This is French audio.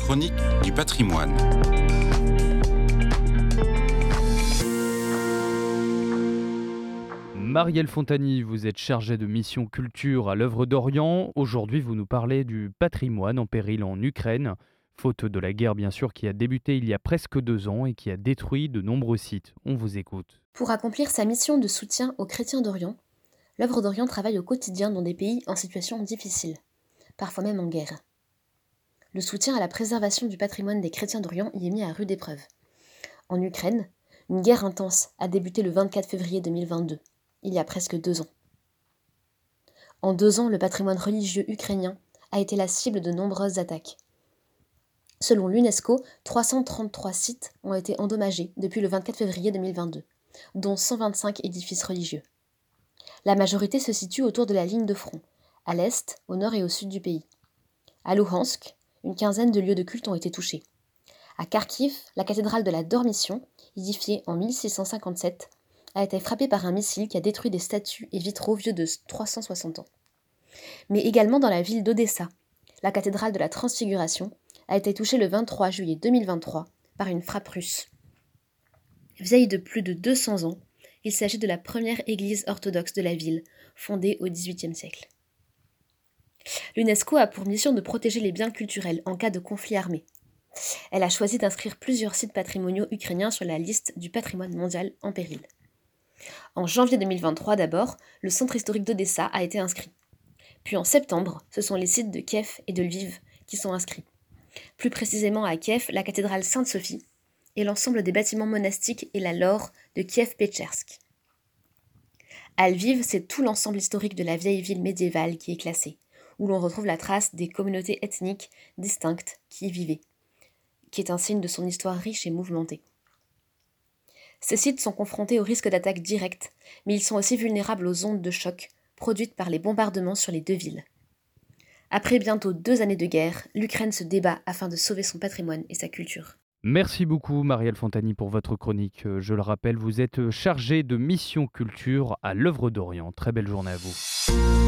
chronique du patrimoine. Marielle Fontani, vous êtes chargée de mission culture à l'œuvre d'Orient. Aujourd'hui, vous nous parlez du patrimoine en péril en Ukraine, faute de la guerre bien sûr qui a débuté il y a presque deux ans et qui a détruit de nombreux sites. On vous écoute. Pour accomplir sa mission de soutien aux chrétiens d'Orient, l'œuvre d'Orient travaille au quotidien dans des pays en situation difficile, parfois même en guerre. Le soutien à la préservation du patrimoine des chrétiens d'Orient y est mis à rude épreuve. En Ukraine, une guerre intense a débuté le 24 février 2022, il y a presque deux ans. En deux ans, le patrimoine religieux ukrainien a été la cible de nombreuses attaques. Selon l'UNESCO, 333 sites ont été endommagés depuis le 24 février 2022, dont 125 édifices religieux. La majorité se situe autour de la ligne de front, à l'est, au nord et au sud du pays. À Luhansk, une quinzaine de lieux de culte ont été touchés. À Kharkiv, la cathédrale de la Dormition, édifiée en 1657, a été frappée par un missile qui a détruit des statues et vitraux vieux de 360 ans. Mais également dans la ville d'Odessa, la cathédrale de la Transfiguration a été touchée le 23 juillet 2023 par une frappe russe. Vieille de plus de 200 ans, il s'agit de la première église orthodoxe de la ville, fondée au XVIIIe siècle. L'UNESCO a pour mission de protéger les biens culturels en cas de conflit armé. Elle a choisi d'inscrire plusieurs sites patrimoniaux ukrainiens sur la liste du patrimoine mondial en péril. En janvier 2023 d'abord, le centre historique d'Odessa a été inscrit. Puis en septembre, ce sont les sites de Kiev et de Lviv qui sont inscrits. Plus précisément à Kiev, la cathédrale Sainte-Sophie, et l'ensemble des bâtiments monastiques et la lore de Kiev-Pechersk. À Lviv, c'est tout l'ensemble historique de la vieille ville médiévale qui est classé, où l'on retrouve la trace des communautés ethniques distinctes qui y vivaient, qui est un signe de son histoire riche et mouvementée. Ces sites sont confrontés au risque d'attaque directe, mais ils sont aussi vulnérables aux ondes de choc produites par les bombardements sur les deux villes. Après bientôt deux années de guerre, l'Ukraine se débat afin de sauver son patrimoine et sa culture. Merci beaucoup Marielle Fontani pour votre chronique. Euh, je le rappelle, vous êtes chargée de mission culture à l'œuvre d'Orient. Très belle journée à vous.